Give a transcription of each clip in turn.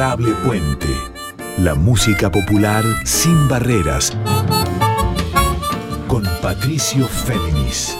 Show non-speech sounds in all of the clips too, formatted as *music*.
Adorable Puente. La música popular sin barreras. Con Patricio Féminis.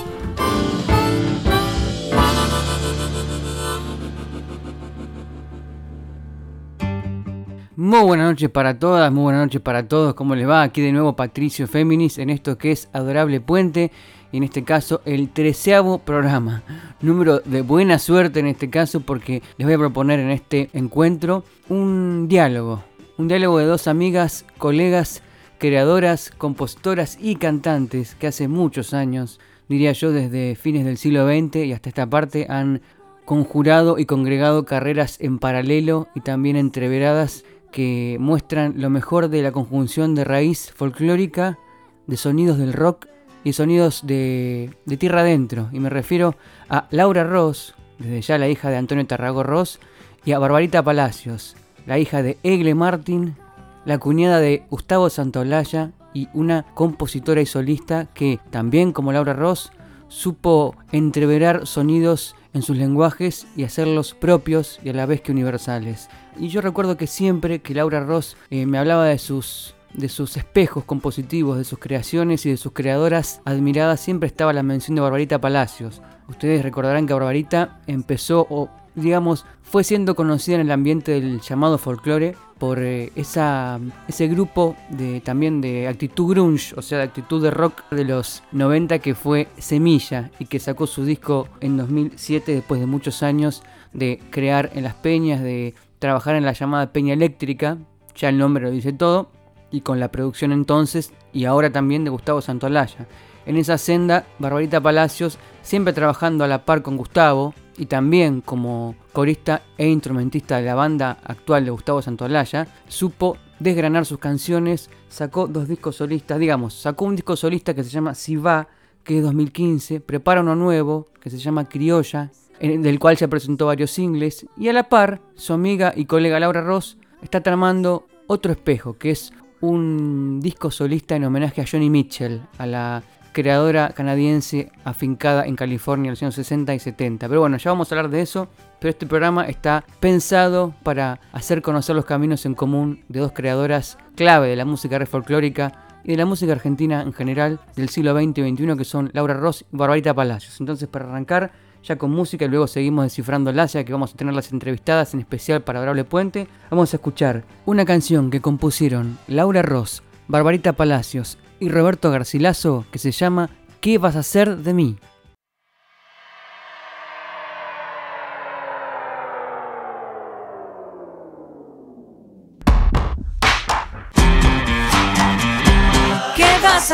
Muy buenas noches para todas, muy buenas noches para todos. ¿Cómo les va? Aquí de nuevo Patricio Féminis en esto que es Adorable Puente en este caso el treceavo programa. Número de buena suerte en este caso porque les voy a proponer en este encuentro un diálogo. Un diálogo de dos amigas, colegas, creadoras, compositoras y cantantes que hace muchos años, diría yo desde fines del siglo XX y hasta esta parte han conjurado y congregado carreras en paralelo y también entreveradas que muestran lo mejor de la conjunción de raíz folclórica, de sonidos del rock y sonidos de, tierra adentro. Y me refiero a Laura Ross, desde ya la hija de Antonio Tarrago Ross, y a Barbarita Palacios, la hija de Egle Martin, la cuñada de Gustavo Santaolalla y una compositora y solista que, también como Laura Ross, supo entreverar sonidos en sus lenguajes y hacerlos propios y a la vez que universales. Y yo recuerdo que siempre que Laura Ross eh, me hablaba de sus de sus espejos compositivos, de sus creaciones y de sus creadoras admiradas, siempre estaba la mención de Barbarita Palacios. Ustedes recordarán que Barbarita empezó, o digamos, fue siendo conocida en el ambiente del llamado folclore por eh, esa, ese grupo de, también de actitud grunge, o sea, de actitud de rock de los 90 que fue Semilla y que sacó su disco en 2007 después de muchos años de crear en las peñas, de trabajar en la llamada peña eléctrica, ya el nombre lo dice todo, y con la producción entonces y ahora también de Gustavo Santolaya. En esa senda, Barbarita Palacios, siempre trabajando a la par con Gustavo y también como corista e instrumentista de la banda actual de Gustavo Santolaya, supo desgranar sus canciones, sacó dos discos solistas, digamos, sacó un disco solista que se llama Si Va, que es 2015, prepara uno nuevo que se llama Criolla, del cual se presentó varios singles, y a la par, su amiga y colega Laura Ross está tramando otro espejo, que es un disco solista en homenaje a Johnny Mitchell, a la creadora canadiense afincada en California en los años 60 y 70. Pero bueno, ya vamos a hablar de eso, pero este programa está pensado para hacer conocer los caminos en común de dos creadoras clave de la música red folclórica y de la música argentina en general del siglo XX y XXI, que son Laura Ross y Barbarita Palacios. Entonces, para arrancar, ya con música y luego seguimos descifrando las ya que vamos a tener las entrevistadas en especial para Adorable Puente. Vamos a escuchar una canción que compusieron Laura Ross, Barbarita Palacios y Roberto Garcilaso que se llama ¿Qué vas a hacer de mí?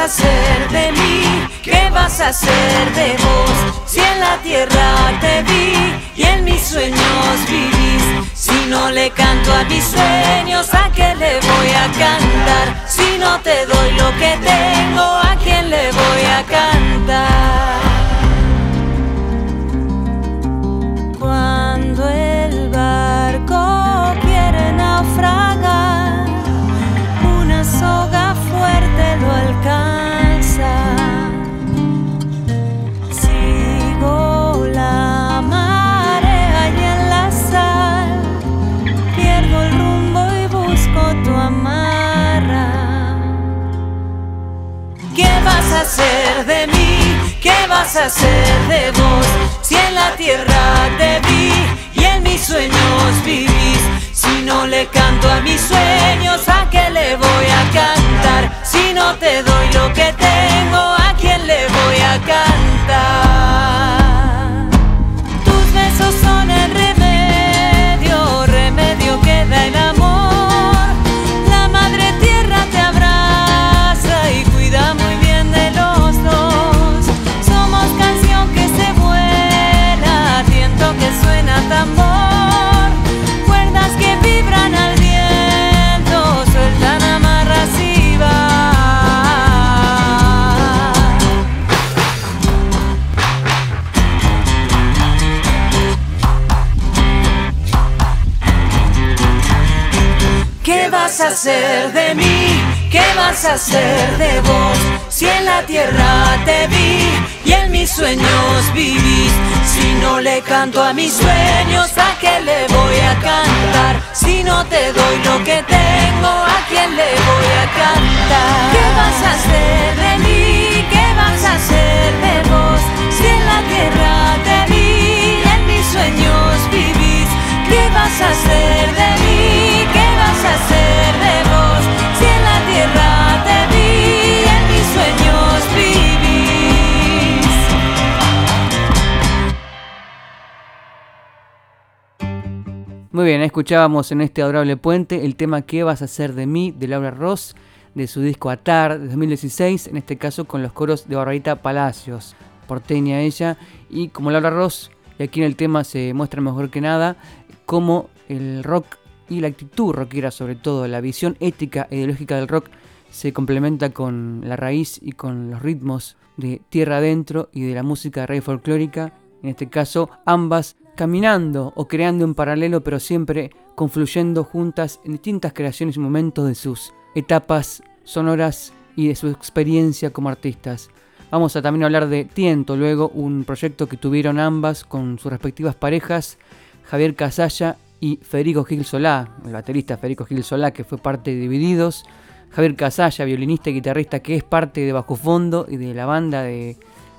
Hacer de mí? ¿Qué vas a hacer de vos? Si en la tierra te vi y en mis sueños vivís. Si no le canto a mis sueños, ¿a qué le voy a cantar? Si no te doy lo que tengo, ¿a quién le voy a cantar? Hacer de vos? Si en la tierra te vi y en mis sueños vivís. Si no le canto a mis sueños, ¿a qué le voy a cantar? Si no te doy lo que tengo, ¿a quién le voy a cantar? Vas a hacer de mí? ¿Qué vas a hacer de vos? Si en la tierra te vi y en mis sueños vivís. Si no le canto a mis sueños? ¿A qué le voy a cantar? Si no te doy lo que tengo, ¿a quién le voy a cantar? ¿Qué vas a hacer de mí? ¿Qué vas a hacer de vos? Si en la tierra te vi, en mis sueños vivís, ¿qué vas a hacer de mí? Muy bien, escuchábamos en este adorable puente el tema ¿Qué vas a hacer de mí? de Laura Ross, de su disco Atar de 2016, en este caso con los coros de Barbarita Palacios, porteña ella, y como Laura Ross, y aquí en el tema se muestra mejor que nada, cómo el rock y la actitud rockera sobre todo, la visión ética e ideológica del rock se complementa con la raíz y con los ritmos de tierra adentro y de la música de raíz folclórica, en este caso ambas caminando o creando en paralelo pero siempre confluyendo juntas en distintas creaciones y momentos de sus etapas sonoras y de su experiencia como artistas. Vamos a también hablar de Tiento, luego un proyecto que tuvieron ambas con sus respectivas parejas, Javier Casalla y Federico Gil Solá, el baterista Federico Gil Solá que fue parte de Divididos, Javier Casalla, violinista y guitarrista que es parte de Bajo Fondo y de la banda de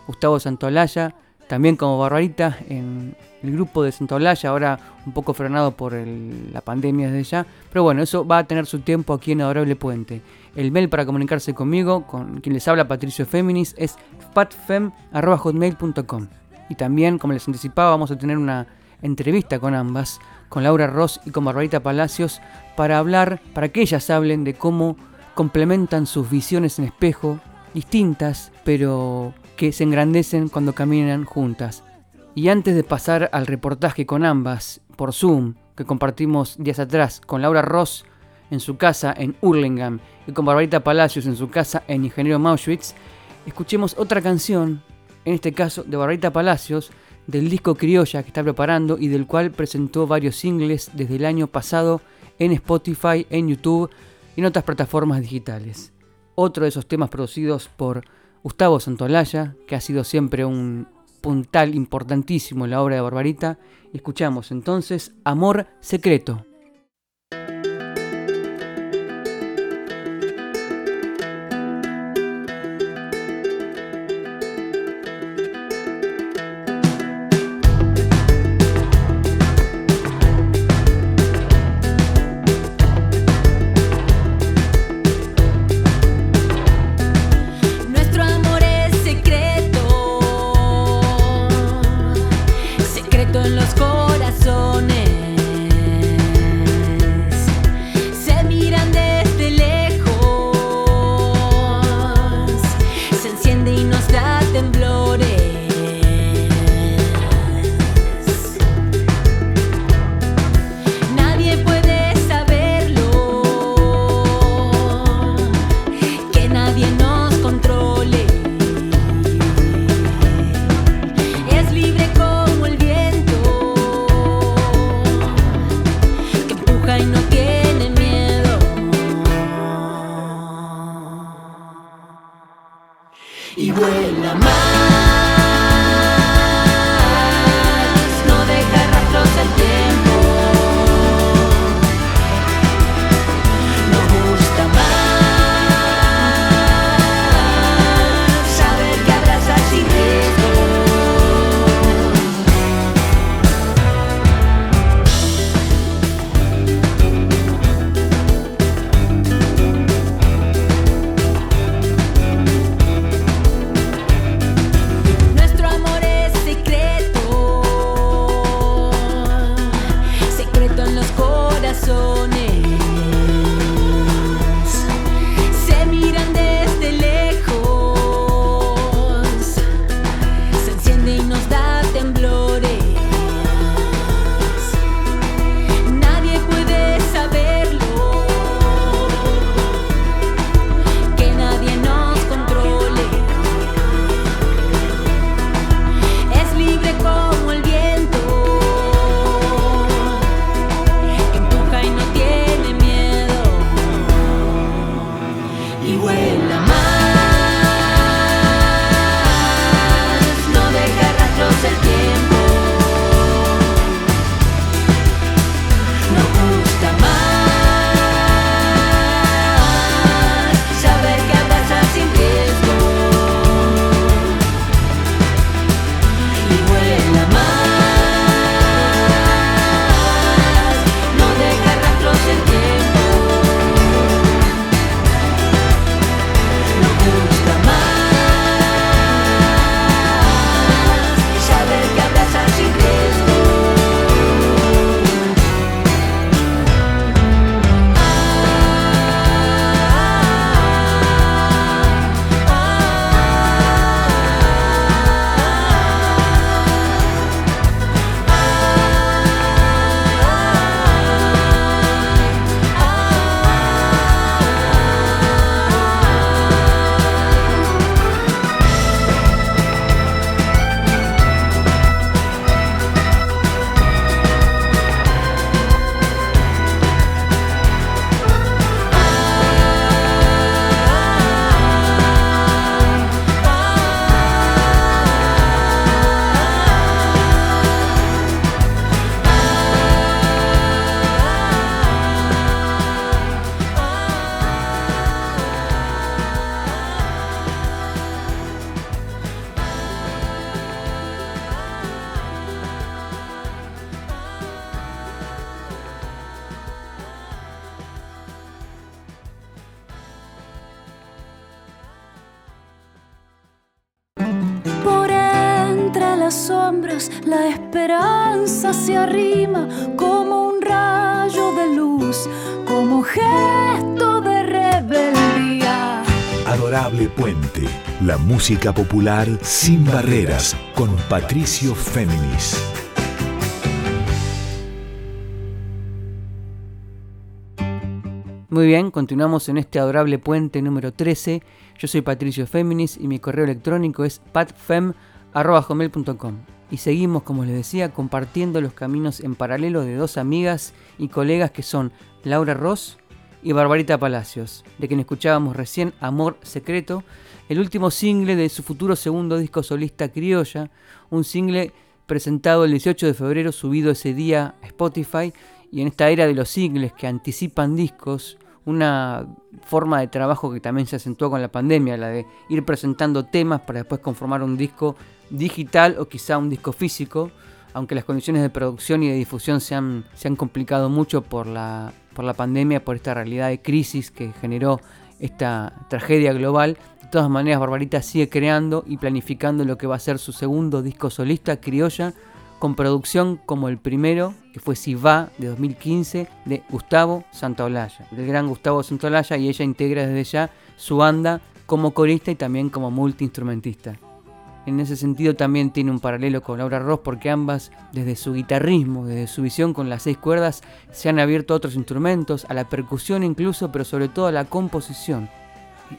Gustavo Santolaya, también como Barbarita en el grupo de Santolaya, ahora un poco frenado por el- la pandemia desde ya, pero bueno, eso va a tener su tiempo aquí en Adorable Puente. El mail para comunicarse conmigo, con quien les habla Patricio Féminis, es patfem.hotmail.com. Y también, como les anticipaba, vamos a tener una entrevista con ambas, con Laura Ross y con Barbarita Palacios, para hablar, para que ellas hablen de cómo complementan sus visiones en espejo, distintas, pero que se engrandecen cuando caminan juntas. Y antes de pasar al reportaje con ambas por Zoom, que compartimos días atrás con Laura Ross en su casa en Hurlingham y con Barbarita Palacios en su casa en Ingeniero Mauschwitz, escuchemos otra canción, en este caso de Barbarita Palacios, del disco Criolla que está preparando y del cual presentó varios singles desde el año pasado en Spotify, en YouTube y en otras plataformas digitales. Otro de esos temas producidos por Gustavo Santolaya, que ha sido siempre un puntal importantísimo en la obra de Barbarita. Escuchamos entonces Amor Secreto. Se arrima como un rayo de luz, como gesto de rebeldía. Adorable Puente, la música popular sin barreras con Patricio Féminis. Muy bien, continuamos en este adorable puente número 13. Yo soy Patricio Féminis y mi correo electrónico es patfem.com. Y seguimos, como les decía, compartiendo los caminos en paralelo de dos amigas y colegas que son Laura Ross y Barbarita Palacios, de quien escuchábamos recién Amor Secreto, el último single de su futuro segundo disco solista Criolla, un single presentado el 18 de febrero, subido ese día a Spotify, y en esta era de los singles que anticipan discos, una forma de trabajo que también se acentuó con la pandemia, la de ir presentando temas para después conformar un disco digital o quizá un disco físico, aunque las condiciones de producción y de difusión se han, se han complicado mucho por la, por la pandemia, por esta realidad de crisis que generó esta tragedia global. De todas maneras, Barbarita sigue creando y planificando lo que va a ser su segundo disco solista, Criolla, con producción como el primero, que fue Si va, de 2015, de Gustavo Santaolalla, del gran Gustavo Santaolalla, y ella integra desde ya su banda como corista y también como multiinstrumentista. En ese sentido también tiene un paralelo con Laura Ross porque ambas, desde su guitarrismo, desde su visión con las seis cuerdas, se han abierto a otros instrumentos, a la percusión incluso, pero sobre todo a la composición.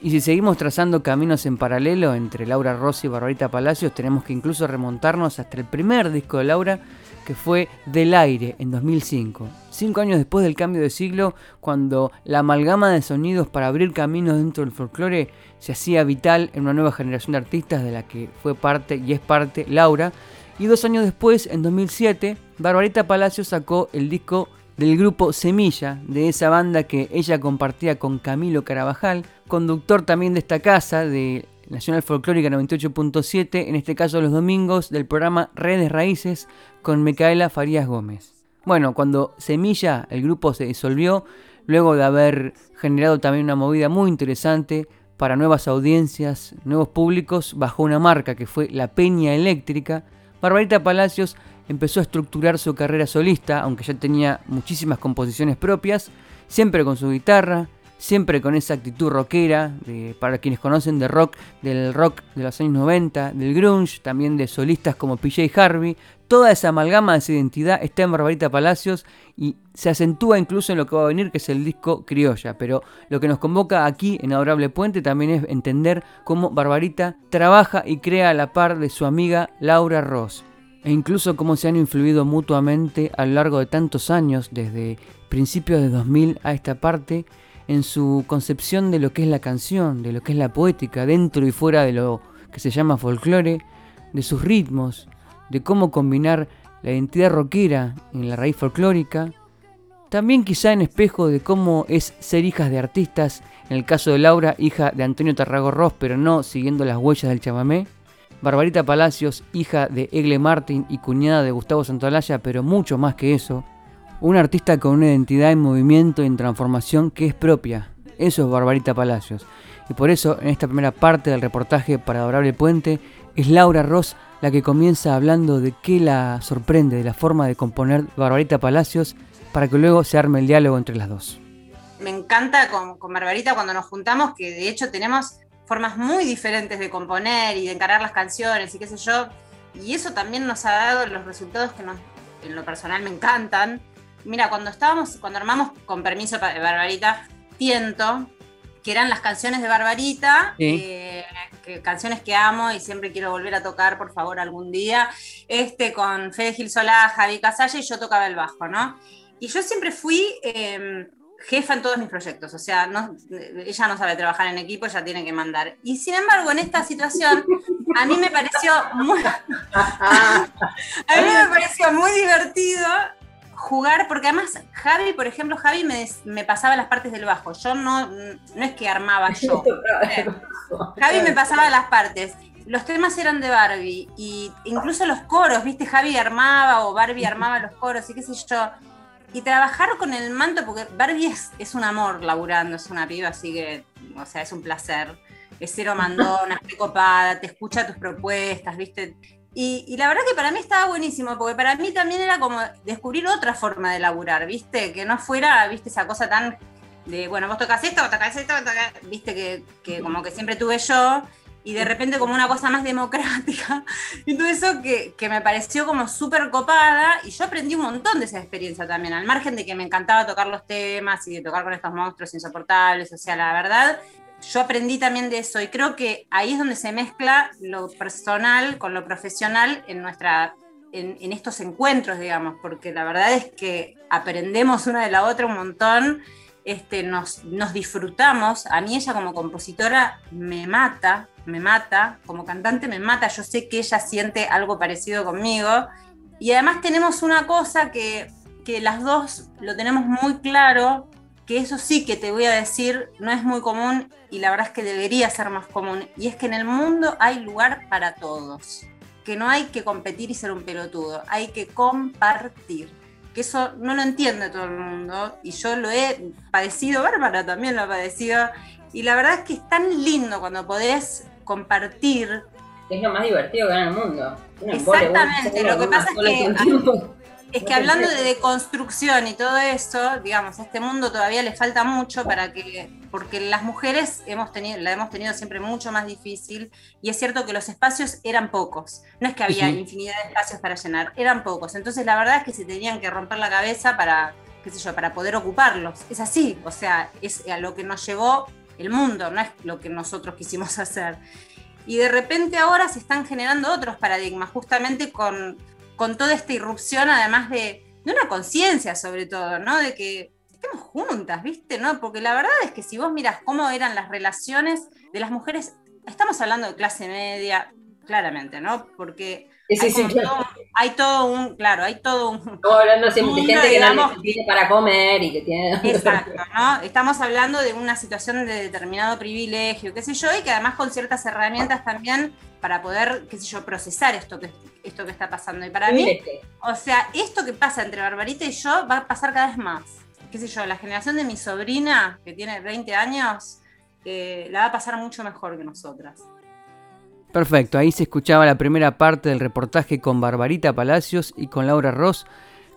Y si seguimos trazando caminos en paralelo entre Laura Rossi y Barbarita Palacios, tenemos que incluso remontarnos hasta el primer disco de Laura, que fue Del Aire, en 2005. Cinco años después del cambio de siglo, cuando la amalgama de sonidos para abrir caminos dentro del folclore se hacía vital en una nueva generación de artistas de la que fue parte y es parte Laura. Y dos años después, en 2007, Barbarita Palacios sacó el disco del grupo Semilla, de esa banda que ella compartía con Camilo Carabajal, conductor también de esta casa, de Nacional Folclórica 98.7, en este caso los domingos, del programa Redes Raíces con Micaela Farías Gómez. Bueno, cuando Semilla, el grupo se disolvió, luego de haber generado también una movida muy interesante para nuevas audiencias, nuevos públicos, bajo una marca que fue La Peña Eléctrica, Barbarita Palacios empezó a estructurar su carrera solista, aunque ya tenía muchísimas composiciones propias, siempre con su guitarra, siempre con esa actitud rockera, para quienes conocen de rock, del rock de los años 90, del grunge, también de solistas como PJ Harvey. Toda esa amalgama de identidad está en Barbarita Palacios y se acentúa incluso en lo que va a venir, que es el disco Criolla. Pero lo que nos convoca aquí en Adorable Puente también es entender cómo Barbarita trabaja y crea a la par de su amiga Laura Ross e incluso cómo se han influido mutuamente a lo largo de tantos años, desde principios de 2000 a esta parte, en su concepción de lo que es la canción, de lo que es la poética, dentro y fuera de lo que se llama folclore, de sus ritmos, de cómo combinar la identidad rockera en la raíz folclórica, también quizá en espejo de cómo es ser hijas de artistas, en el caso de Laura, hija de Antonio Tarrago Ross, pero no siguiendo las huellas del chamamé, Barbarita Palacios, hija de Egle Martin y cuñada de Gustavo Santolaya, pero mucho más que eso. Una artista con una identidad en movimiento y en transformación que es propia. Eso es Barbarita Palacios. Y por eso, en esta primera parte del reportaje para Adorable Puente, es Laura Ross la que comienza hablando de qué la sorprende de la forma de componer Barbarita Palacios para que luego se arme el diálogo entre las dos. Me encanta con Barbarita cuando nos juntamos, que de hecho tenemos formas muy diferentes de componer y de encarar las canciones y qué sé yo. Y eso también nos ha dado los resultados que nos, en lo personal me encantan. Mira, cuando estábamos, cuando armamos con permiso de Barbarita, Tiento, que eran las canciones de Barbarita, eh, canciones que amo y siempre quiero volver a tocar, por favor, algún día, este con Fede Gil Solá, Javi Casalla y yo tocaba el bajo, ¿no? Y yo siempre fui em, jefa en todos mis proyectos, o sea, no, ella no sabe trabajar en equipo, ella tiene que mandar. Y sin embargo, en esta situación, a mí me pareció muy, *laughs* a mí me pareció muy divertido jugar, porque además Javi, por ejemplo, Javi me, me, pasaba las partes del bajo, yo no, no es que armaba yo, *laughs* Javi me pasaba las partes. Los temas eran de Barbie, y incluso los coros, viste, Javi armaba o Barbie armaba los coros, y qué sé yo y trabajar con el manto, porque Barbie es, es, un amor laburando, es una piba, así que, o sea, es un placer. Es cero mandona, es copada, te escucha tus propuestas, ¿viste? Y, la verdad que para mí estaba buenísimo, porque para mí también era como descubrir otra forma de laburar, ¿viste? Que no fuera, ¿viste? Esa cosa tan de, bueno, vos tocas esto, vos tocas esto, tocas... ¿viste? Que, que como que siempre tuve yo y de repente como una cosa más democrática. *laughs* Y todo eso que, que me pareció como súper copada y yo aprendí un montón de esa experiencia también, al margen de que me encantaba tocar los temas y de tocar con estos monstruos insoportables, o sea, la verdad, yo aprendí también de eso y creo que ahí es donde se mezcla lo personal con lo profesional en nuestra... En, en estos encuentros, digamos, porque la verdad es que aprendemos una de la otra un montón este, nos, nos, disfrutamos. A mí ella como compositora me mata, me mata, como cantante me mata, yo sé que ella siente algo parecido conmigo. Y además tenemos una cosa que, que las dos lo tenemos muy claro, que eso sí que te voy a decir, no es muy común y la verdad es que debería ser más común, y es que en el mundo hay lugar para todos, que no hay que competir y ser un pelotudo, hay que compartir que eso no lo entiende todo el mundo. Y yo lo he padecido, Bárbara también lo ha padecido. Y la verdad es que es tan lindo cuando podés compartir. Es lo más divertido que hay en el mundo. Exactamente, lo que pasa es que es que hablando de *laughs* deconstrucción y todo eso, digamos, a este mundo todavía le falta mucho para que, porque las mujeres hemos tenido, la hemos tenido siempre mucho más difícil y es cierto que los espacios eran pocos, no es que había infinidad de espacios para llenar, eran pocos, entonces la verdad es que se tenían que romper la cabeza para, qué sé yo, para poder ocuparlos, es así, o sea, es a lo que nos llevó el mundo, no es lo que nosotros quisimos *laughs* hacer. Y de repente ahora se están generando otros paradigmas, justamente con con toda esta irrupción, además de, una conciencia sobre todo, ¿no? De que estemos juntas, ¿viste? ¿No? Porque la verdad es que si vos miras cómo eran las relaciones de las mujeres, estamos hablando de clase media, claramente, ¿no? Porque hay, todo, un, claro, hay todo un... Estamos hablando siempre de gente que tiene para comer y que tiene... *laughs* Exacto, ¿no? Estamos hablando de una situación de determinado privilegio, qué sé yo, y que además con ciertas herramientas también para poder, qué sé yo, procesar esto que, esto que está pasando. Y para mí, o sea, esto que pasa entre Barbarita y yo va a pasar cada vez más. Qué sé yo, la generación de mi sobrina, que tiene 20 años, eh, la va a pasar mucho mejor que nosotras. Perfecto, ahí se escuchaba la primera parte del reportaje con Barbarita Palacios y con Laura Ross,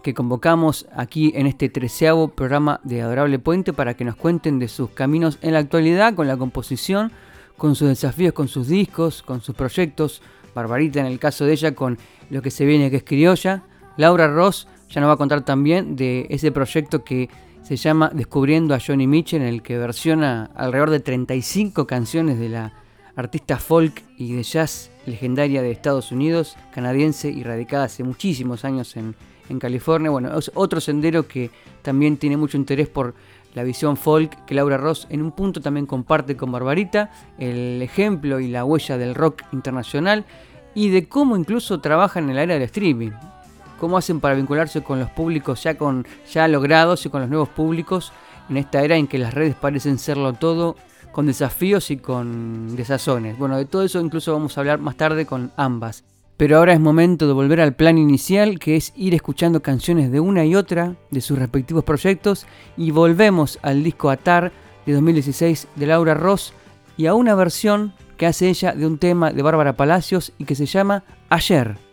que convocamos aquí en este treceavo programa de Adorable Puente para que nos cuenten de sus caminos en la actualidad con la composición, con sus desafíos, con sus discos, con sus proyectos. Barbarita en el caso de ella con lo que se viene que es criolla. Laura Ross ya nos va a contar también de ese proyecto que se llama Descubriendo a Johnny Mitchell, en el que versiona alrededor de 35 canciones de la artista folk y de jazz legendaria de Estados Unidos, canadiense y radicada hace muchísimos años en, en California. Bueno, es otro sendero que también tiene mucho interés por la visión folk que Laura Ross en un punto también comparte con Barbarita, el ejemplo y la huella del rock internacional y de cómo incluso trabajan en la era del streaming. Cómo hacen para vincularse con los públicos ya, con, ya logrados y con los nuevos públicos en esta era en que las redes parecen serlo todo, con desafíos y con desazones. Bueno, de todo eso incluso vamos a hablar más tarde con ambas. Pero ahora es momento de volver al plan inicial, que es ir escuchando canciones de una y otra de sus respectivos proyectos, y volvemos al disco Atar de 2016 de Laura Ross y a una versión que hace ella de un tema de Bárbara Palacios y que se llama Ayer.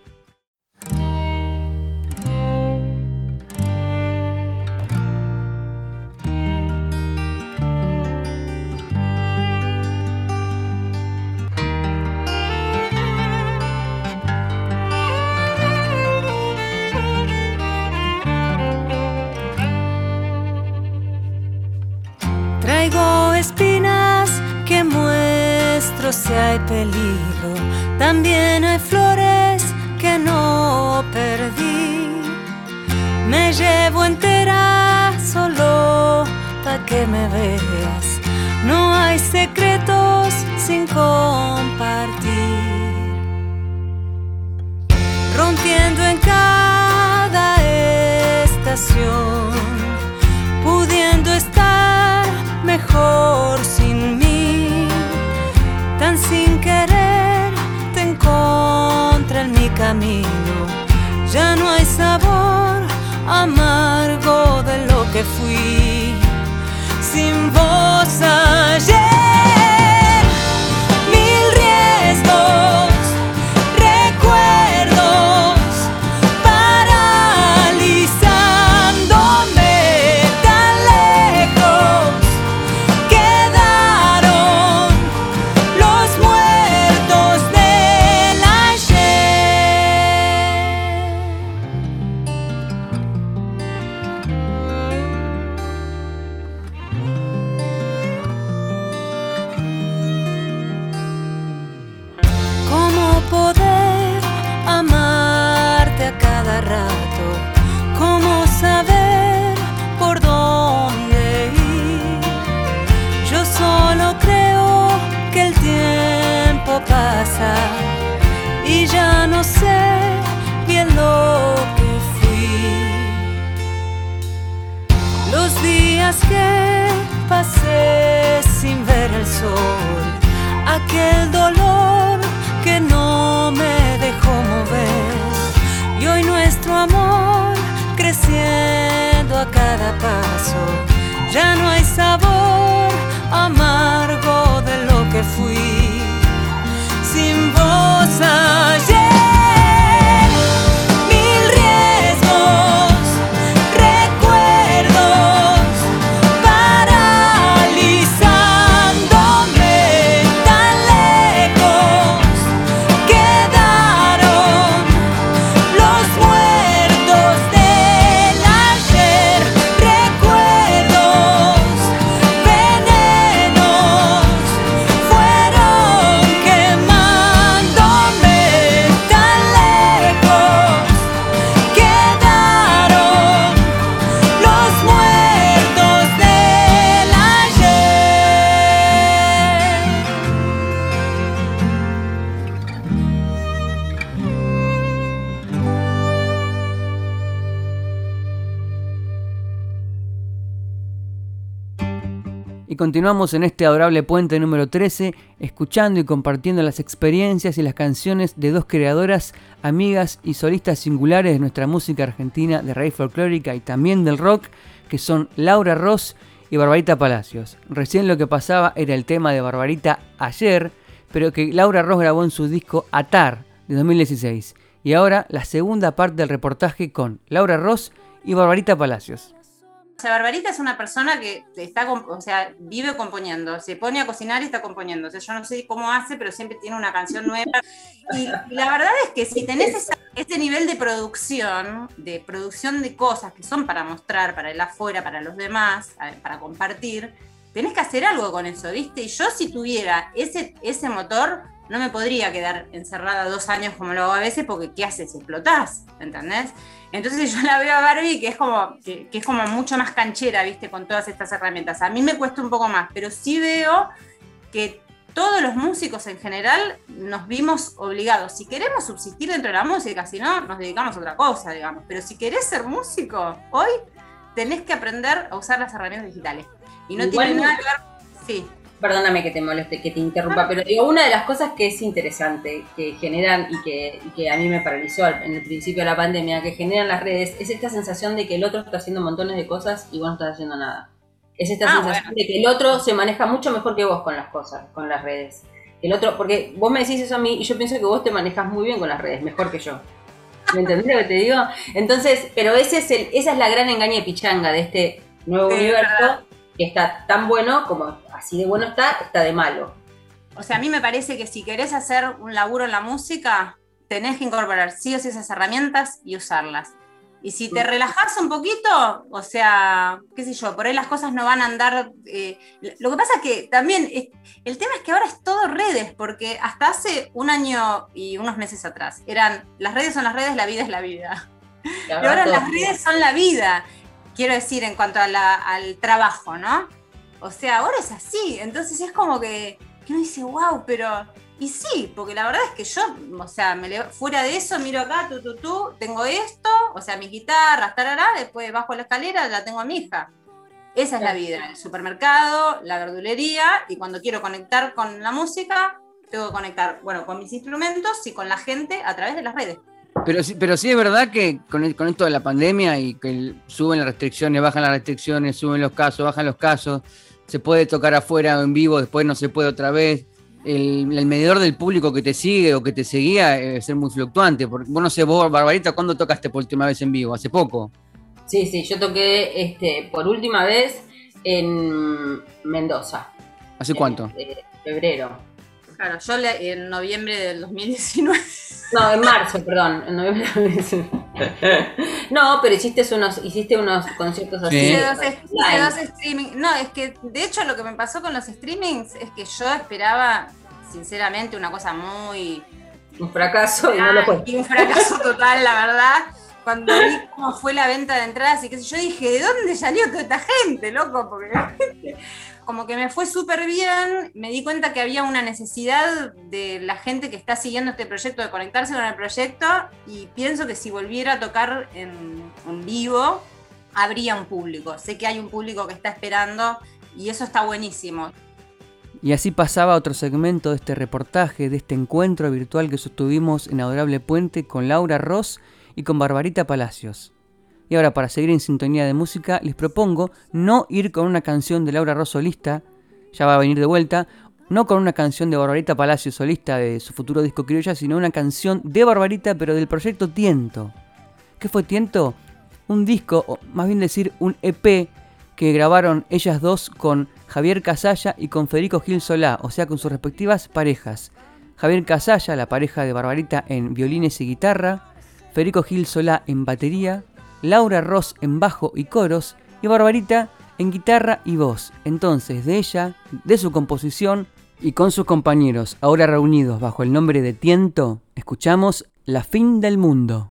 También hay flores que no perdí. Me llevo entera solo para que me veas. No hay secretos sin compartir. Aquel dolor que no me dejó mover. Y hoy nuestro amor creciendo a cada paso, ya no hay sabor amargo de lo que fui. Sin voz ayer. Continuamos en este adorable puente número 13, escuchando y compartiendo las experiencias y las canciones de dos creadoras, amigas y solistas singulares de nuestra música argentina de raíz folclórica y también del rock, que son Laura Ross y Barbarita Palacios. Recién lo que pasaba era el tema de Barbarita ayer, pero que Laura Ross grabó en su disco Atar de 2016. Y ahora la segunda parte del reportaje con Laura Ross y Barbarita Palacios. O sea, Barbarita es una persona que está, o sea, vive componiendo, se pone a cocinar y está componiendo. O sea, yo no sé cómo hace, pero siempre tiene una canción nueva. Y, la verdad es que si tenés ese nivel de producción, de producción de cosas que son para mostrar, para el afuera, para los demás, para compartir, tenés que hacer algo con eso, ¿viste? Y yo si tuviera ese, ese motor, no me podría quedar encerrada dos años como lo hago a veces, porque ¿qué haces? Explotás, ¿entendés? Entonces yo la veo a Barbie que es como, que, es como mucho más canchera, ¿viste? Con todas estas herramientas. A mí me cuesta un poco más, pero sí veo que todos los músicos en general nos vimos obligados. Si queremos subsistir dentro de la música, si no, nos dedicamos a otra cosa, digamos. Pero si querés ser músico, hoy tenés que aprender a usar las herramientas digitales. Y no tiene nada que ver. Sí perdóname que te moleste, que te interrumpa, pero digo, una de las cosas que es interesante, que generan y que, a mí me paralizó en el principio de la pandemia, que generan las redes, es esta sensación de que el otro está haciendo montones de cosas y vos no estás haciendo nada. Es esta ah, sensación de que el otro se maneja mucho mejor que vos con las cosas, con las redes. El otro, porque vos me decís eso a mí y yo pienso que vos te manejas muy bien con las redes, mejor que yo. ¿Me entendés lo que te digo? Entonces, pero ese es el, esa es la gran engaña pichanga de este nuevo universo que está tan bueno como así de bueno está, está de malo. O sea, a mí me parece que si querés hacer un laburo en la música, tenés que incorporar sí o sí esas herramientas y usarlas. Y si te mm. relajas un poquito, o sea, qué sé yo, por ahí las cosas no van a andar. Eh, lo que pasa es que también el tema es que ahora es todo redes, porque hasta hace un año y unos meses atrás eran las redes son las redes, la vida es la vida. *laughs* y ahora las redes son la vida quiero decir, en cuanto al trabajo, ¿no? O sea, ahora es así, entonces es como que, que uno dice, wow, pero... Y sí, porque la verdad es que yo, o sea, me fuera de eso, miro acá, tú, tú, tú, tengo esto, o sea, mis guitarras, tarará, después bajo la escalera, la tengo a mi hija. Esa es la vida, el supermercado, la verdulería, y cuando quiero conectar con la música, tengo que conectar, bueno, con mis instrumentos y con la gente a través de las redes. Pero sí, pero sí es verdad que con, esto de la pandemia y que suben las restricciones, bajan las restricciones, suben los casos, bajan los casos, se puede tocar afuera en vivo, después no se puede otra vez. El, medidor del público que te sigue o que te seguía debe ser muy fluctuante. Porque, vos no sé, vos, Barbarita, ¿cuándo tocaste por última vez en vivo? ¿Hace poco? Sí, sí, yo toqué este, por última vez en Mendoza. ¿Hace cuánto? En, febrero. Claro, yo en noviembre del 2019. *laughs* No, en marzo, perdón. En noviembre No, pero hiciste unos, hiciste unos conciertos así. Hice dos, streaming. No, es que de hecho lo que me pasó con los streamings es que yo esperaba, sinceramente, una cosa muy. Un fracaso y no lo fue. un fracaso total, la verdad. Cuando vi cómo fue la venta de entradas y qué sé yo, dije, ¿de dónde salió toda esta gente, loco? Porque como que me fue súper bien, me di cuenta que había una necesidad de la gente que está siguiendo este proyecto de conectarse con el proyecto y pienso que si volviera a tocar en, vivo, habría un público. Sé que hay un público que está esperando y eso está buenísimo. Y así pasaba otro segmento de este reportaje, de este encuentro virtual que sostuvimos en Adorable Puente con Laura Ross y con Barbarita Palacios. Y ahora para seguir en sintonía de música les propongo no ir con una canción de Laura Ross solista, ya va a venir de vuelta, no con una canción de Barbarita Palacios solista de su futuro disco criolla, sino una canción de Barbarita pero del proyecto Tiento. ¿Qué fue Tiento? Un disco, o más bien decir un EP que grabaron ellas dos con Javier Casalla y con Federico Gil Solá, o sea, con sus respectivas parejas. Javier Casalla, la pareja de Barbarita en violines y guitarra, Federico Gil Solá en batería, Laura Ross en bajo y coros, y Barbarita en guitarra y voz. Entonces, de ella, de su composición y con sus compañeros, ahora reunidos bajo el nombre de Tiento, escuchamos La fin del mundo.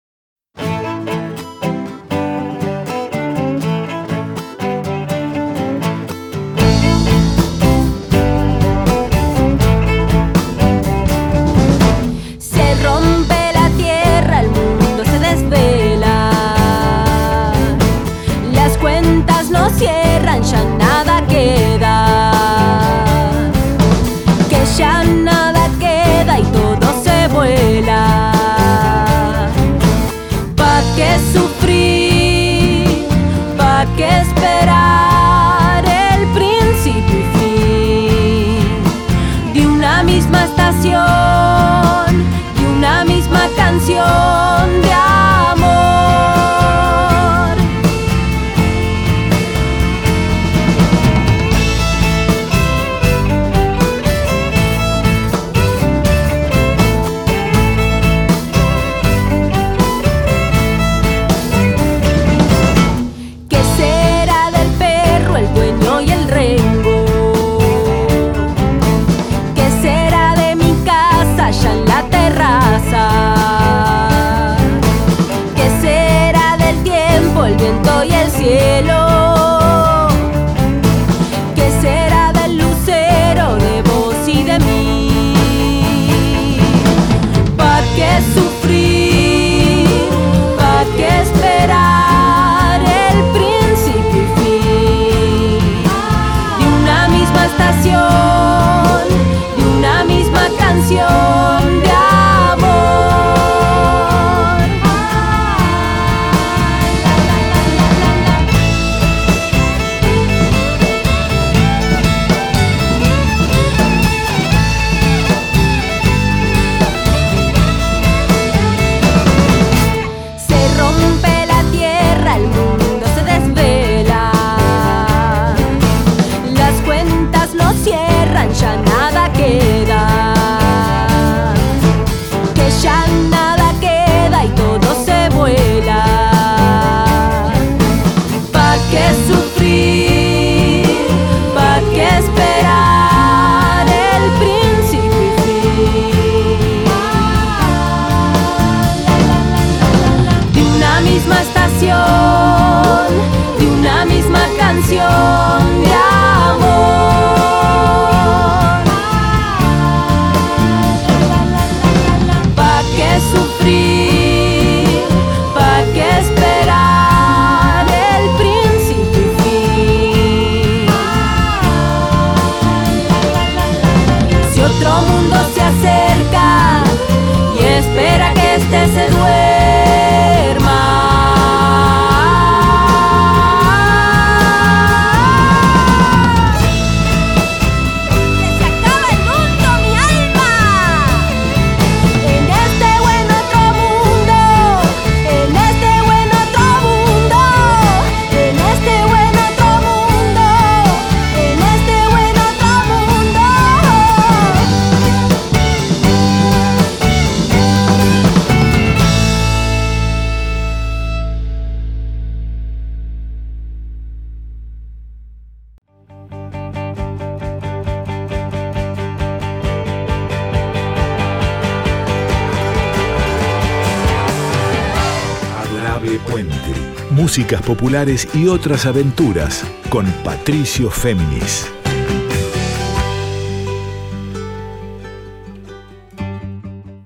Músicas populares y otras aventuras con Patricio Féminis.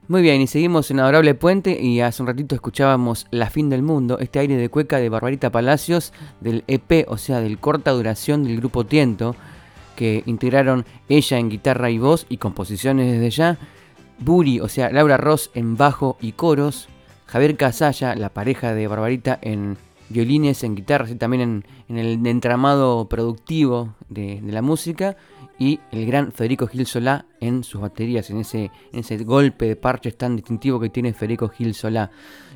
Muy bien, y seguimos en Adorable Puente y hace un ratito escuchábamos La fin del mundo, este aire de cueca de Barbarita Palacios del EP, o sea, del corta duración del grupo Tiento, que integraron ella en guitarra y voz y composiciones desde ya, Buri, o sea, Laura Ross en bajo y coros, Javier Casalla, la pareja de Barbarita en violines, en guitarras y también en, el entramado productivo de, la música, y el gran Federico Gil Solá en sus baterías, en ese, en ese golpe de parches tan distintivo que tiene Federico Gil Solá.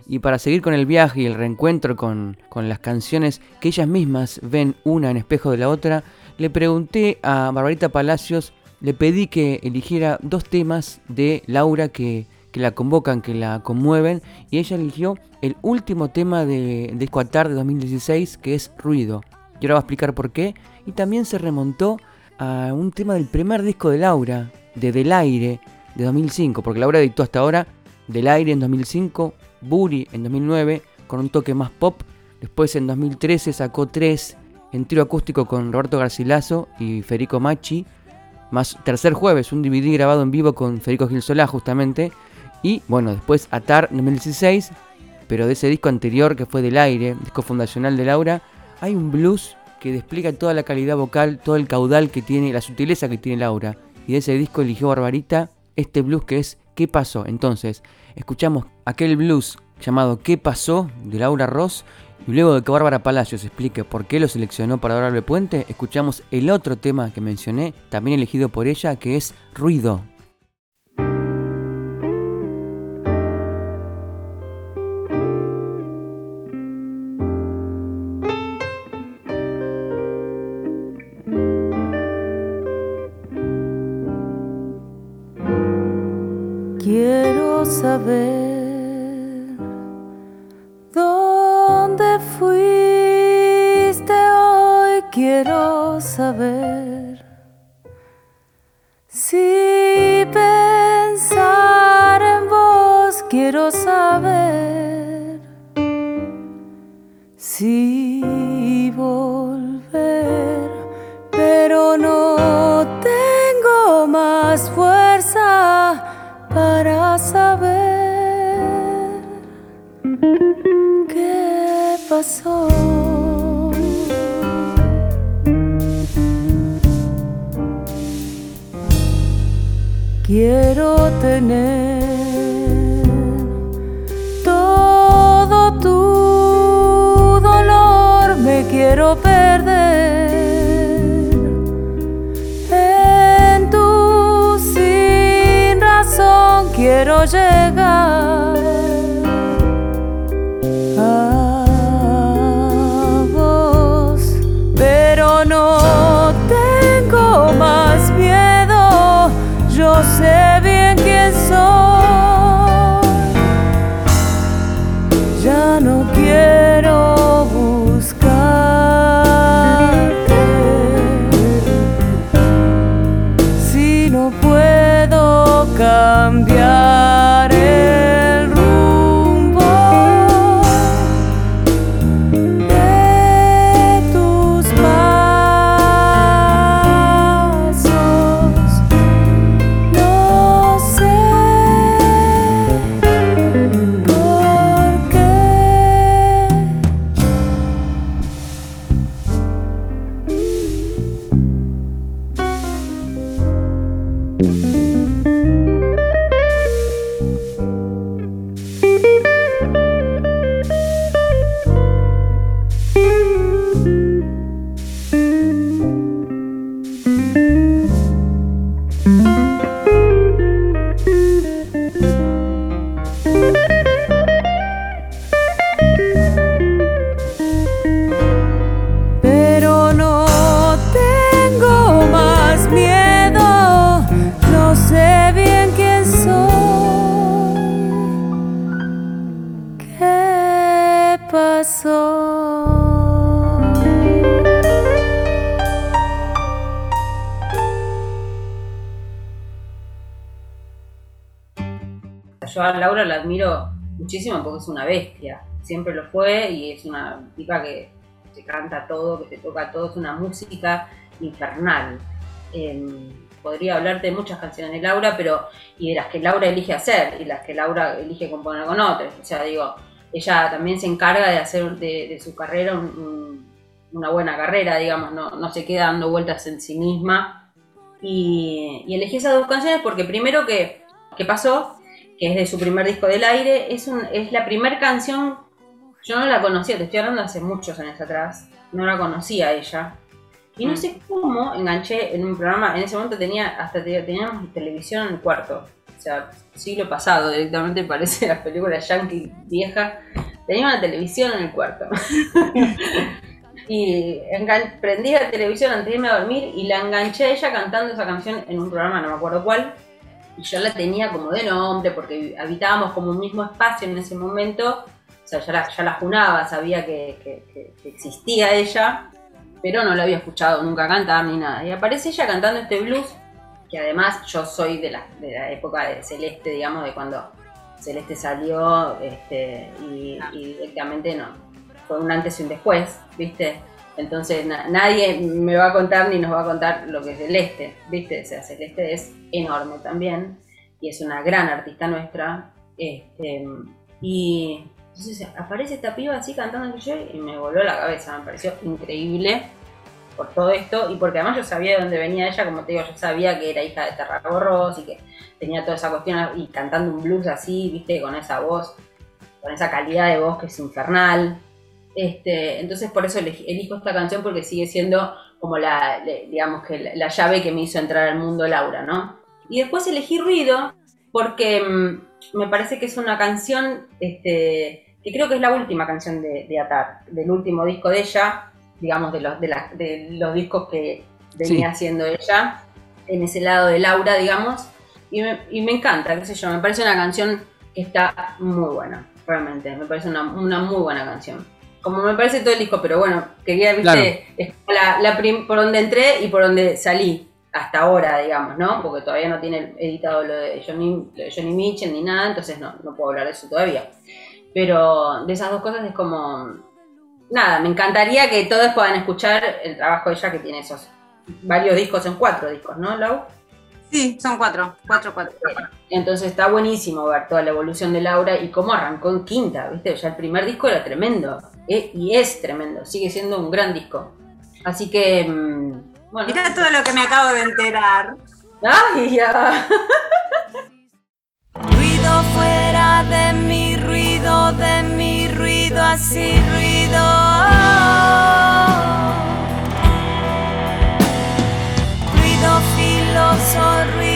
Y para seguir con el viaje y el reencuentro con, con las canciones que ellas mismas ven una en espejo de la otra, le pregunté a Barbarita Palacios, le pedí que eligiera dos temas de Laura que, la convocan, que la conmueven, y ella eligió el último tema de, de Escuatar de 2016, que es Ruido. Y ahora va a explicar por qué. Y también se remontó a un tema del primer disco de Laura, de Del Aire, de 2005, porque Laura editó hasta ahora Del Aire en 2005, Buri en 2009, con un toque más pop. Después en 2013 sacó tres en tiro acústico con Roberto Garcilaso y Federico Machi. Más tercer jueves, un DVD grabado en vivo con Federico Gil Solá justamente. Y bueno, después Atar 2016, pero de ese disco anterior que fue del aire, disco fundacional de Laura, hay un blues que despliega toda la calidad vocal, todo el caudal que tiene, la sutileza que tiene Laura. Y de ese disco eligió Barbarita este blues que es ¿Qué pasó? Entonces, escuchamos aquel blues llamado ¿Qué pasó? de Laura Ross y luego de que Bárbara Palacios explique por qué lo seleccionó para Adorable Puente, escuchamos el otro tema que mencioné, también elegido por ella, que es Ruido. Una bestia. Siempre lo fue y es una tipa que te canta todo, que te toca todo. Es una música infernal. Em, podría hablarte de muchas canciones de Laura, pero y de las que Laura elige hacer y las que Laura elige componer con otros. O sea, digo, ella también se encarga de hacer de, su carrera un, un- una buena carrera, digamos, no, no se queda dando vueltas en sí misma. Y, y elegí esas dos canciones porque primero que, que pasó, que es de su primer disco del aire, es, un, es la primera canción, yo no la conocía, te estoy hablando hace muchos años atrás, no la conocía ella. Y no Mm. sé cómo enganché en un programa, en ese momento tenía hasta te- teníamos televisión en el cuarto, o sea, siglo pasado directamente *laughs* parece la película yankee vieja, tenía una televisión en el cuarto. *laughs* y prendí la televisión antes de irme a dormir y la enganché a ella cantando esa canción en un programa, no me acuerdo cuál, y yo la tenía como de nombre porque habitábamos como un mismo espacio en ese momento, o sea, ya la, ya la junaba, sabía que, existía ella, pero no la había escuchado nunca cantar ni nada. Y aparece ella cantando este blues, que además yo soy de la, de la época de Celeste, digamos, de cuando Celeste salió este, y, y directamente no, fue un antes y un después, ¿viste? Entonces na- nadie me va a contar ni nos va a contar lo que es Celeste, ¿viste? O sea, Celeste es enorme también y es una gran artista nuestra. Este, y entonces aparece esta piba así cantando en y me voló la cabeza, me pareció increíble por todo esto y porque además yo sabía de dónde venía ella, como te digo, yo sabía que era hija de Terragorros y que tenía toda esa cuestión y cantando un blues así, viste, con esa voz, con esa calidad de voz que es infernal. Este, entonces por eso elijo esta canción porque sigue siendo como la, digamos que la, la llave que me hizo entrar al mundo Laura, ¿no? Y después elegí Ruido porque mm, me parece que es una canción, este, que creo que es la última canción de, de Atar, del último disco de ella, digamos, de los, de la- de los discos que venía haciendo ella, en ese lado de Laura, digamos, y me, y me encanta, qué sé yo, me parece una canción que está muy buena, realmente, me parece una, una muy buena canción. Como me parece todo el disco, pero bueno, quería, viste, es como la, la prim- por donde entré y por donde salí hasta ahora, digamos, ¿no? Porque todavía no tiene editado lo de Johnny, lo de Johnny Mitchell ni nada, entonces no, no puedo hablar de eso todavía. Pero de esas dos cosas es como. Nada, me encantaría que todos puedan escuchar el trabajo de ella que tiene esos varios discos, en cuatro discos, ¿no, Lau? Sí, son cuatro, cuatro, cuatro. Entonces está buenísimo ver toda la evolución de Laura y cómo arrancó en quinta, ¿viste? Ya el primer disco era tremendo. eh, y es tremendo, sigue siendo un gran disco. Así que. mm, Bueno. Mirá todo lo que me acabo de enterar. ¡Ay, *laughs* ya! Ruido fuera de mi ruido, de mi ruido, así ruido. Ruido sorry.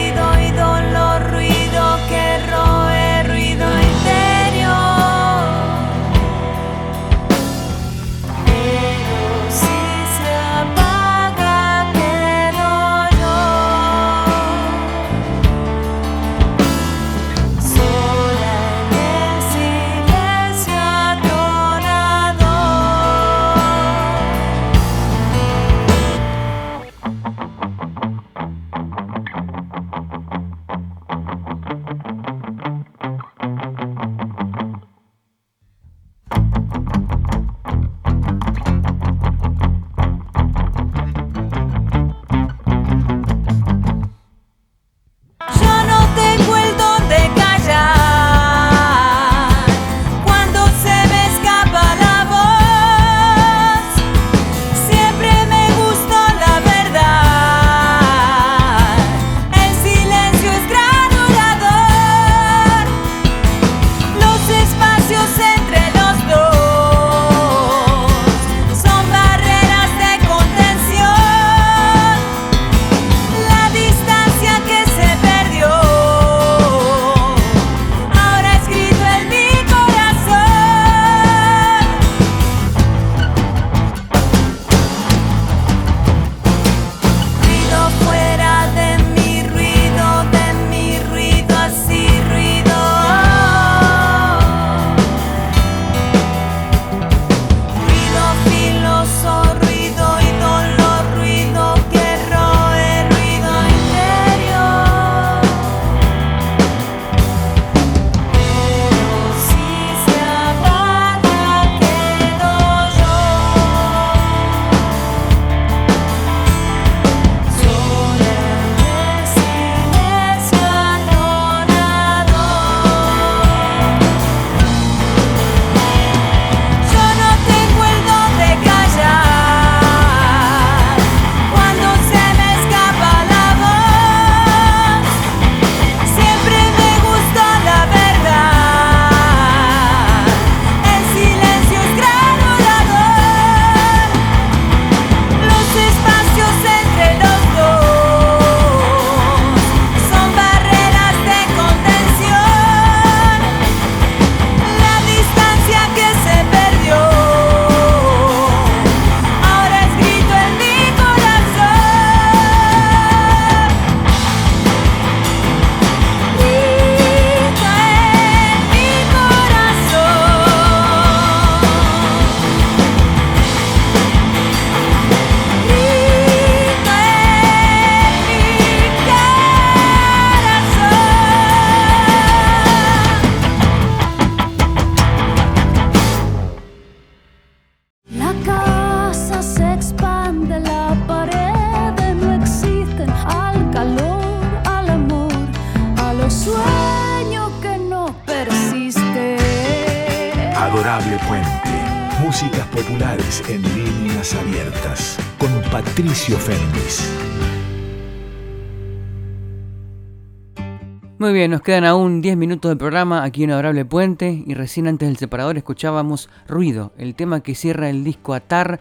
Muy bien, nos quedan aún 10 minutos de programa aquí en Adorable Puente y recién antes del separador escuchábamos Ruido, el tema que cierra el disco Atar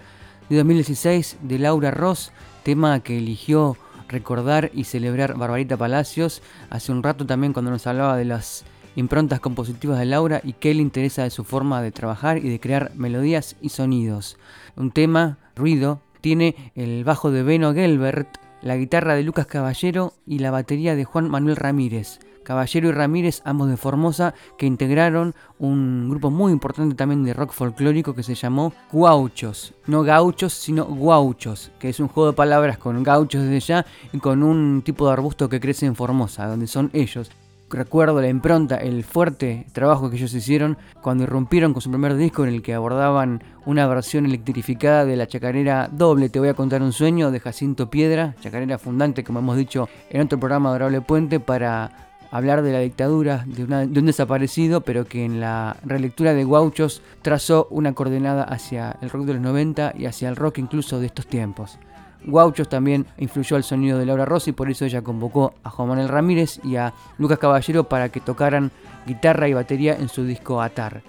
de 2016 de Laura Ross, tema que eligió recordar y celebrar Barbarita Palacios hace un rato también cuando nos hablaba de las improntas compositivas de Laura y qué le interesa de su forma de trabajar y de crear melodías y sonidos. Un tema, Ruido, tiene el bajo de Beno Gelbert, la guitarra de Lucas Caballero y la batería de Juan Manuel Ramírez. Caballero y Ramírez, ambos de Formosa, que integraron un grupo muy importante también de rock folclórico que se llamó Guauchos. No gauchos, sino guauchos, que es un juego de palabras con gauchos desde ya y con un tipo de arbusto que crece en Formosa, donde son ellos recuerdo la impronta, el fuerte trabajo que ellos hicieron cuando irrumpieron con su primer disco en el que abordaban una versión electrificada de la chacarera doble Te voy a contar un sueño de Jacinto Piedra, chacarera fundante como hemos dicho en otro programa Adorable Puente para hablar de la dictadura de, de, un desaparecido, pero que en la relectura de Guauchos trazó una coordenada hacia el rock de los 90 y hacia el rock incluso de estos tiempos. Guauchos también influyó al sonido de Laura Rossi, por eso ella convocó a Juan Manuel Ramírez y a Lucas Caballero para que tocaran guitarra y batería en su disco Atar.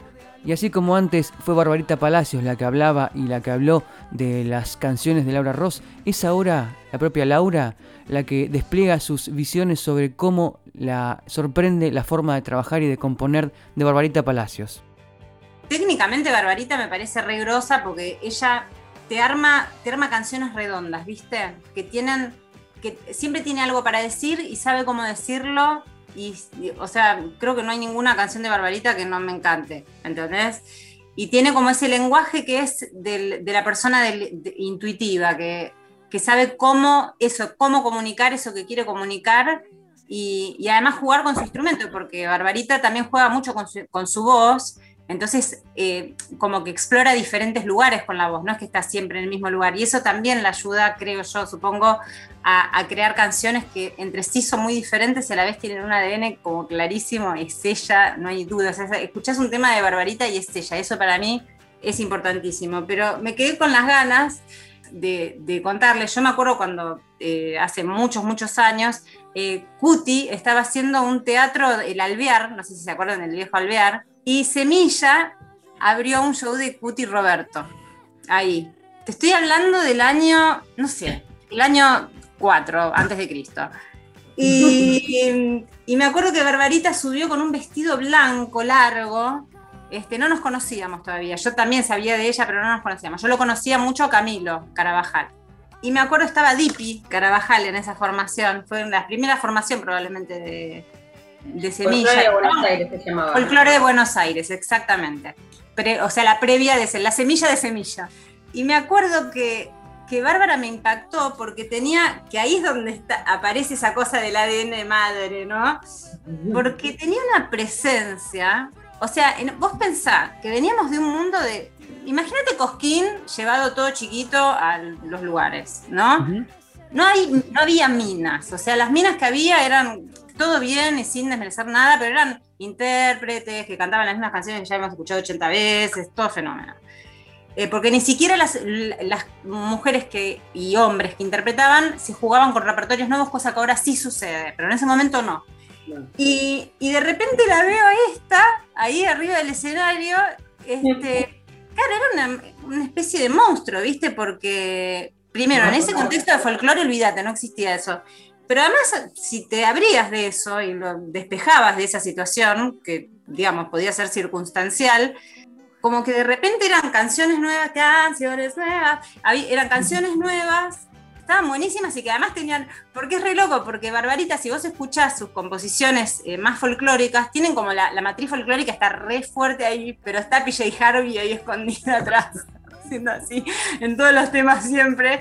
Y así como antes fue Barbarita Palacios la que hablaba y la que habló de las canciones de Laura Ross, es ahora la propia Laura la que despliega sus visiones sobre cómo la sorprende la forma de trabajar y de componer de Barbarita Palacios. Técnicamente Barbarita me parece re grosa porque ella te arma, te arma canciones redondas, ¿viste? Que tienen, que siempre tiene algo para decir y sabe cómo decirlo. Y, o sea, creo que no hay ninguna canción de Barbarita que no me encante, ¿entendés? Y tiene como ese lenguaje que es de la persona intuitiva, que, que sabe cómo eso, cómo comunicar eso que quiere comunicar y, además jugar con su instrumento, porque Barbarita también juega mucho con su, con su voz, entonces eh, como que explora diferentes lugares con la voz, no es que está siempre en el mismo lugar, y eso también la ayuda, creo yo, supongo, a, crear canciones que entre sí son muy diferentes y a la vez tienen un ADN como clarísimo, es ella, no hay dudas, escuchás un tema de Barbarita y es ella, eso para mí es importantísimo, pero me quedé con las ganas de, contarles. Yo me acuerdo cuando eh, hace muchos, muchos años, eh, Cuti estaba haciendo un teatro, el Alvear, no sé si se acuerdan del viejo Alvear, y Semilla abrió un show de Cuti Roberto. Ahí. Te estoy hablando del año, no sé, el año 4 antes de Cristo. Y, y, me acuerdo que Barbarita subió con un vestido blanco largo este, no nos conocíamos todavía. Yo también sabía de ella, pero no nos conocíamos. Yo lo conocía mucho Camilo Carabajal. Y me acuerdo estaba Dipi Carabajal en esa formación. Fue la primera formación probablemente de, de Semilla. Folclore de Buenos Aires se llamaba. Folclore de Buenos Aires, exactamente. o sea, la previa de la semilla de semilla. Y me acuerdo que, que Bárbara me impactó porque tenía, que ahí es donde aparece esa cosa del ADN madre, ¿no? Porque tenía una presencia o sea, vos pensás que veníamos de un mundo de. Imagínate Cosquín llevado todo chiquito a los lugares, ¿no? no, hay, no había minas. O sea, las minas que había eran todo bien y sin desmerecer nada, pero eran intérpretes que cantaban las mismas canciones que ya hemos escuchado 80 veces, todo fenómeno. Eh, porque ni siquiera las, las, mujeres que, y hombres que interpretaban se jugaban con repertorios nuevos, cosa que ahora sí sucede, pero en ese momento no. Y, de repente la veo esta, ahí arriba del escenario, este, claro, era una, especie de monstruo, ¿viste? Porque, primero, en ese contexto de folclore, olvídate, no existía eso. Pero además, si te abrías de eso y lo despejabas de esa situación, que digamos podía ser circunstancial, como que de repente eran canciones nuevas, canciones nuevas, eran canciones nuevas estaban buenísimas y que además tenían, porque es re loco, porque Barbarita, si vos escuchás sus composiciones eh, más folclóricas, tienen como la, matriz folclórica está re fuerte ahí, pero está PJ Harvey ahí *laughs* escondida atrás, haciendo así, en todos los temas siempre.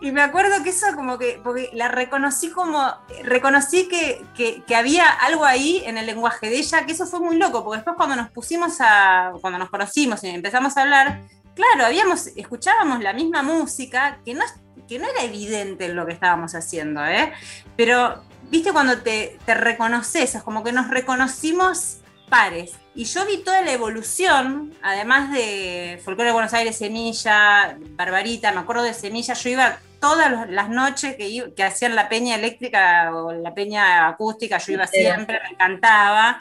Y me acuerdo que eso como que, porque la reconocí como, reconocí que, que, había algo ahí en el lenguaje de ella, que eso fue muy loco, porque después cuando nos pusimos a, cuando nos conocimos y empezamos a hablar, claro, habíamos, escuchábamos la misma música, que no que no era evidente lo que estábamos haciendo, ¿eh? Pero, viste, cuando te, te reconoces, es como que nos reconocimos pares. Y yo vi toda la evolución, además de Folclore de Buenos Aires, Semilla, Barbarita, me acuerdo de Semilla, yo iba todas las noches que, iba- que hacían la peña eléctrica o la peña acústica, yo iba siempre, me encantaba.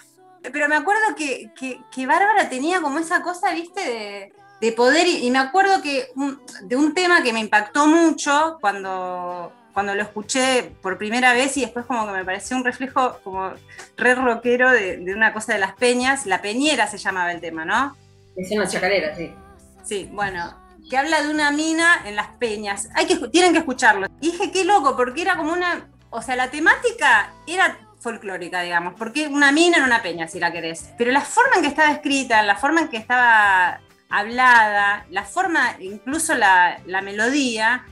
Pero me acuerdo que, que, que Bárbara tenía como esa cosa, viste, de, de poder, y, y me acuerdo que un- de un tema que me impactó mucho cuando, cuando lo escuché por primera vez y después como que me pareció un reflejo como re rockero de, de una cosa de las peñas, La Peñera se llamaba el tema, ¿no? Es una chacarera, sí. Sí, bueno, que habla de una mina en las peñas. Hay que, tienen que escucharlo. Y dije, qué loco, porque era como una. O sea, la temática era folclórica, digamos, porque una mina en una peña, si la querés. Pero la forma en que estaba escrita, la forma en que estaba hablada, la forma, incluso la, la melodía,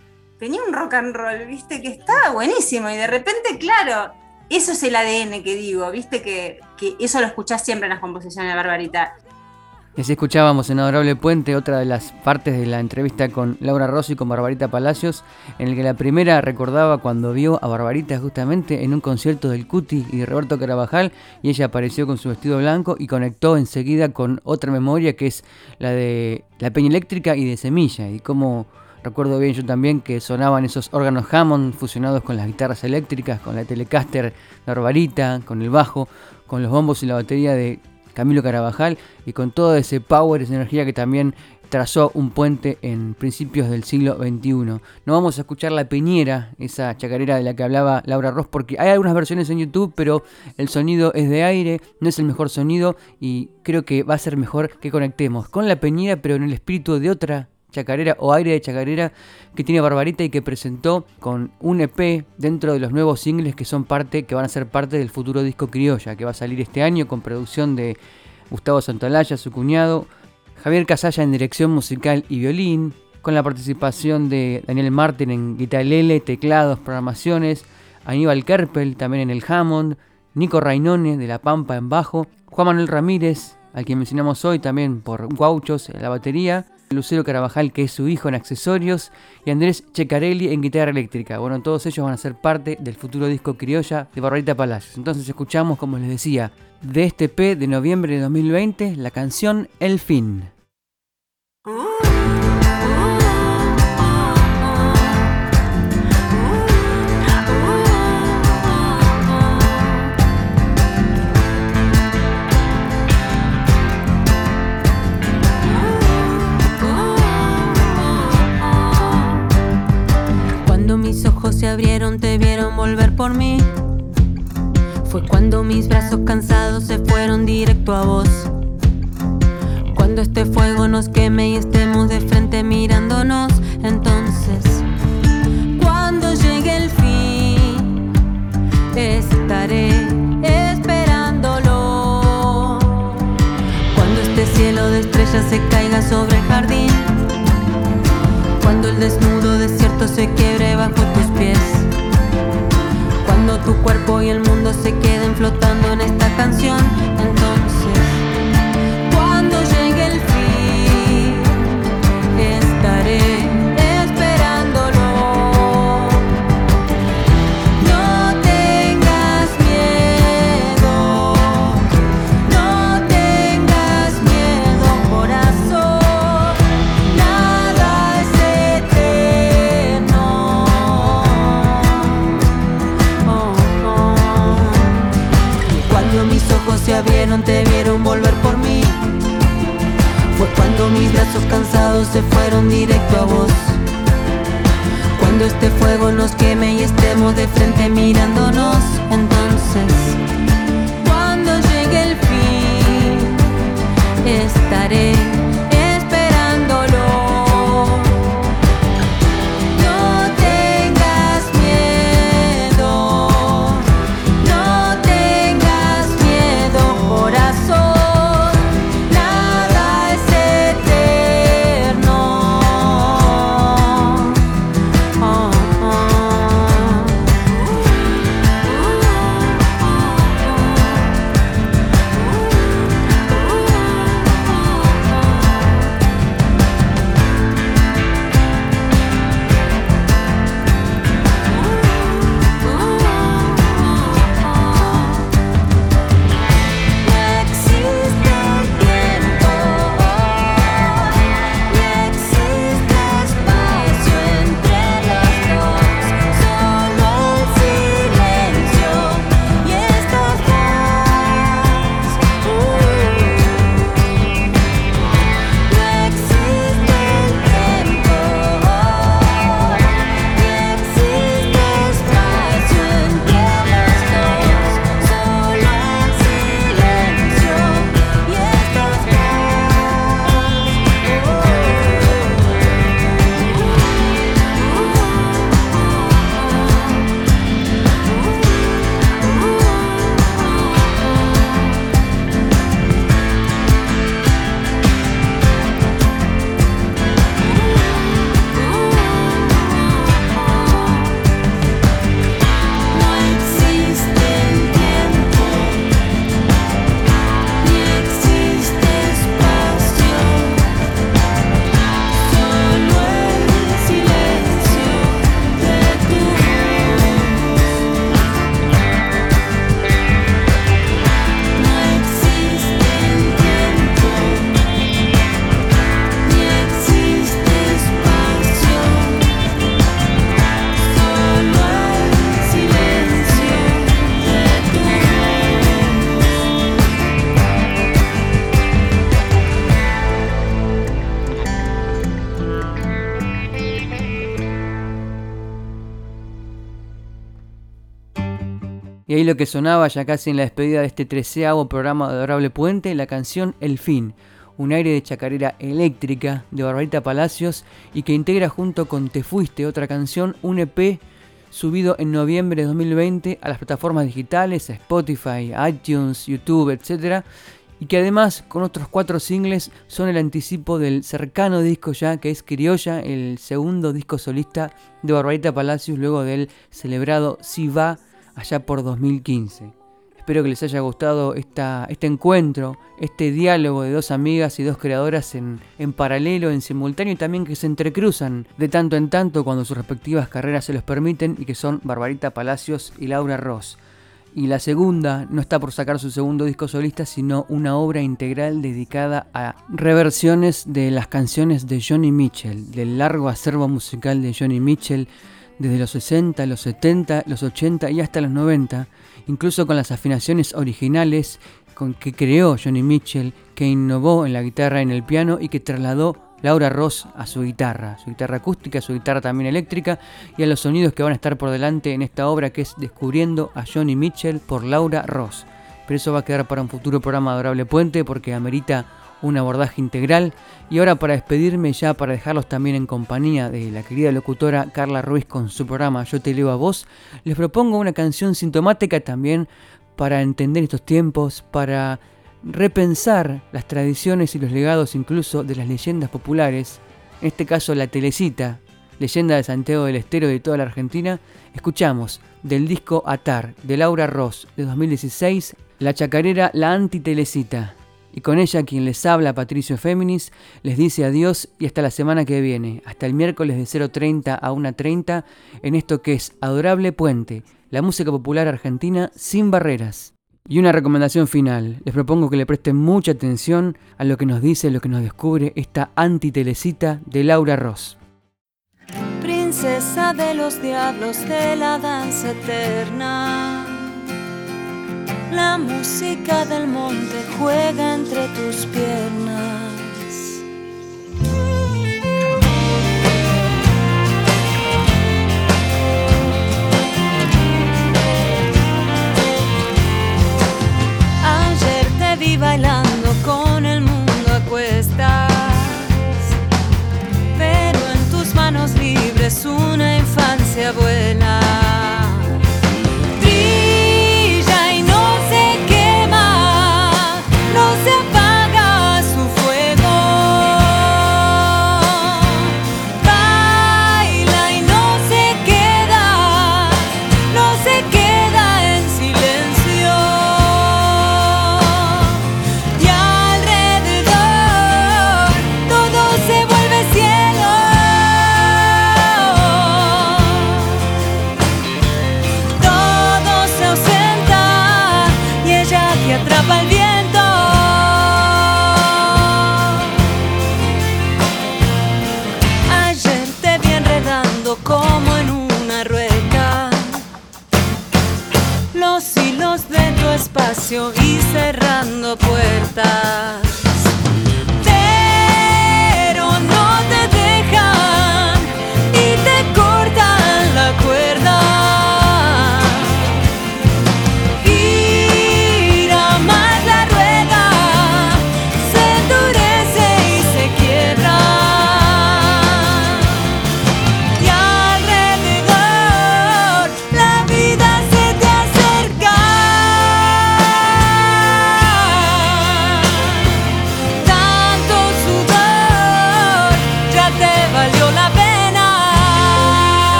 tenía un rock and roll, viste, que estaba buenísimo. Y de repente, claro, eso es el ADN que digo, viste, que, eso lo escuchás siempre en las composiciones de Barbarita. Y así escuchábamos en Adorable Puente otra de las partes de la entrevista con Laura Rossi y con Barbarita Palacios, en el que la primera recordaba cuando vio a Barbarita justamente en un concierto del Cuti y de Roberto Carabajal, y ella apareció con su vestido blanco y conectó enseguida con otra memoria que es la de la Peña Eléctrica y de Semilla, y como recuerdo bien yo también que sonaban esos órganos Hammond fusionados con las guitarras eléctricas, con la Telecaster Barbarita, con el bajo, con los bombos y la batería de Camilo Carabajal y con todo ese power, esa energía que también trazó un puente en principios del siglo XXI. No vamos a escuchar la peñera, esa chacarera de la que hablaba Laura Ross, porque hay algunas versiones en YouTube, pero el sonido es de aire, no es el mejor sonido y creo que va a ser mejor que conectemos con la peñera, pero en el espíritu de otra chacarera o aire de chacarera que tiene Barbarita y que presentó con un EP dentro de los nuevos singles que son parte, que van a ser parte del futuro disco Criolla, que va a salir este año con producción de Gustavo Santolaya, su cuñado, Javier Casalla en dirección musical y violín, con la participación de Daniel Martin en guitarra, teclados, programaciones, Aníbal Kerpel también en el Hammond, Nico Rainone de La Pampa en bajo, Juan Manuel Ramírez, al que mencionamos hoy también por Guauchos en la batería, Lucero Carabajal, que es su hijo en accesorios, y Andrés Checarelli en guitarra eléctrica. Bueno, todos ellos van a ser parte del futuro disco Criolla de Barbarita Palacios. Entonces escuchamos, como les decía, de este P de noviembre de 2020, la canción El Fin. Se abrieron, te vieron volver por mí. Fue cuando mis brazos cansados se fueron directo a vos. Cuando este fuego nos queme y estemos de frente mirándonos, entonces, cuando llegue el fin, estaré esperándolo. Cuando este cielo de estrellas se caiga sobre el jardín. Cuando el desnudo desierto se quiebre bajo tus Cuando tu cuerpo y el mundo se queden flotando en esta canción. Lo que sonaba ya casi en la despedida de este treceavo programa de Adorable Puente, la canción El Fin, un aire de chacarera eléctrica de Barbarita Palacios y que integra junto con Te Fuiste, otra canción, un EP subido en noviembre de 2020 a las plataformas digitales, Spotify, iTunes, YouTube, etc. Y que además con otros cuatro singles son el anticipo del cercano disco ya que es Criolla, el segundo disco solista de Barbarita Palacios luego del celebrado Si Va allá por 2015. Espero que les haya gustado esta, este encuentro, este diálogo de dos amigas y dos creadoras en, en, paralelo, en simultáneo y también que se entrecruzan de tanto en tanto cuando sus respectivas carreras se los permiten y que son Barbarita Palacios y Laura Ross. Y la segunda no está por sacar su segundo disco solista, sino una obra integral dedicada a reversiones de las canciones de Johnny Mitchell, del largo acervo musical de Johnny Mitchell desde los 60, los 70, los 80 y hasta los 90, incluso con las afinaciones originales con que creó Johnny Mitchell, que innovó en la guitarra y en el piano y que trasladó Laura Ross a su guitarra, su guitarra acústica, su guitarra también eléctrica y a los sonidos que van a estar por delante en esta obra que es Descubriendo a Johnny Mitchell por Laura Ross. Pero eso va a quedar para un futuro programa Adorable Puente porque amerita un abordaje integral. Y ahora para despedirme ya, para dejarlos también en compañía de la querida locutora Carla Ruiz con su programa Yo te leo a vos, les propongo una canción sintomática también para entender estos tiempos, para repensar las tradiciones y los legados incluso de las leyendas populares, en este caso la Telecita, leyenda de Santiago del Estero de toda la Argentina, escuchamos del disco Atar de Laura Ross de 2016, la chacarera La Antitelecita. Y con ella quien les habla, Patricio Féminis, les dice adiós y hasta la semana que viene, hasta el miércoles de 0.30 a 1.30, en esto que es Adorable Puente, la música popular argentina sin barreras. Y una recomendación final, les propongo que le presten mucha atención a lo que nos dice, lo que nos descubre esta antitelecita de Laura Ross. Princesa de los diablos de la danza eterna la música del monte juega entre tus piernas. Ayer te vi bailar